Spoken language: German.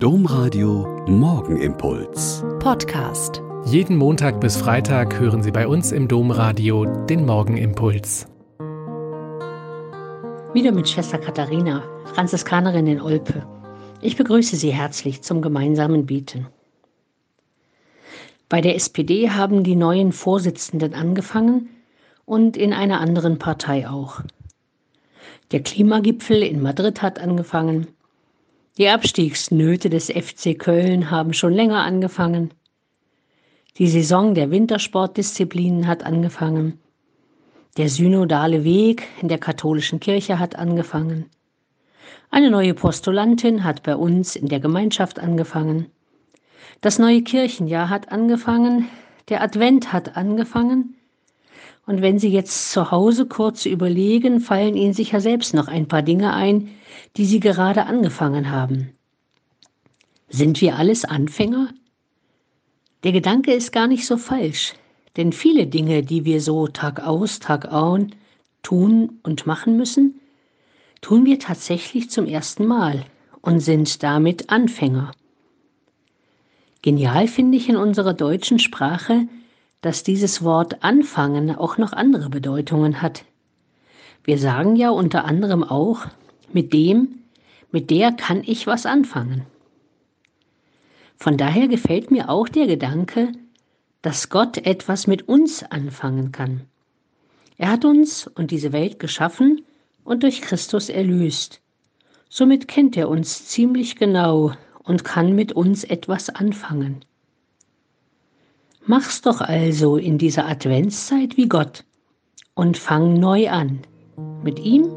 Domradio Morgenimpuls. Podcast. Jeden Montag bis Freitag hören Sie bei uns im Domradio den Morgenimpuls. Wieder mit Schwester Katharina, Franziskanerin in Olpe. Ich begrüße Sie herzlich zum gemeinsamen Bieten. Bei der SPD haben die neuen Vorsitzenden angefangen und in einer anderen Partei auch. Der Klimagipfel in Madrid hat angefangen. Die Abstiegsnöte des FC Köln haben schon länger angefangen. Die Saison der Wintersportdisziplinen hat angefangen. Der synodale Weg in der katholischen Kirche hat angefangen. Eine neue Postulantin hat bei uns in der Gemeinschaft angefangen. Das neue Kirchenjahr hat angefangen. Der Advent hat angefangen. Und wenn Sie jetzt zu Hause kurz überlegen, fallen Ihnen sicher selbst noch ein paar Dinge ein, die Sie gerade angefangen haben. Sind wir alles Anfänger? Der Gedanke ist gar nicht so falsch, denn viele Dinge, die wir so Tag aus, Tag ein tun und machen müssen, tun wir tatsächlich zum ersten Mal und sind damit Anfänger. Genial finde ich in unserer deutschen Sprache, dass dieses Wort anfangen auch noch andere Bedeutungen hat. Wir sagen ja unter anderem auch, mit dem, mit der kann ich was anfangen. Von daher gefällt mir auch der Gedanke, dass Gott etwas mit uns anfangen kann. Er hat uns und diese Welt geschaffen und durch Christus erlöst. Somit kennt er uns ziemlich genau und kann mit uns etwas anfangen. Mach's doch also in dieser Adventszeit wie Gott und fang neu an, mit ihm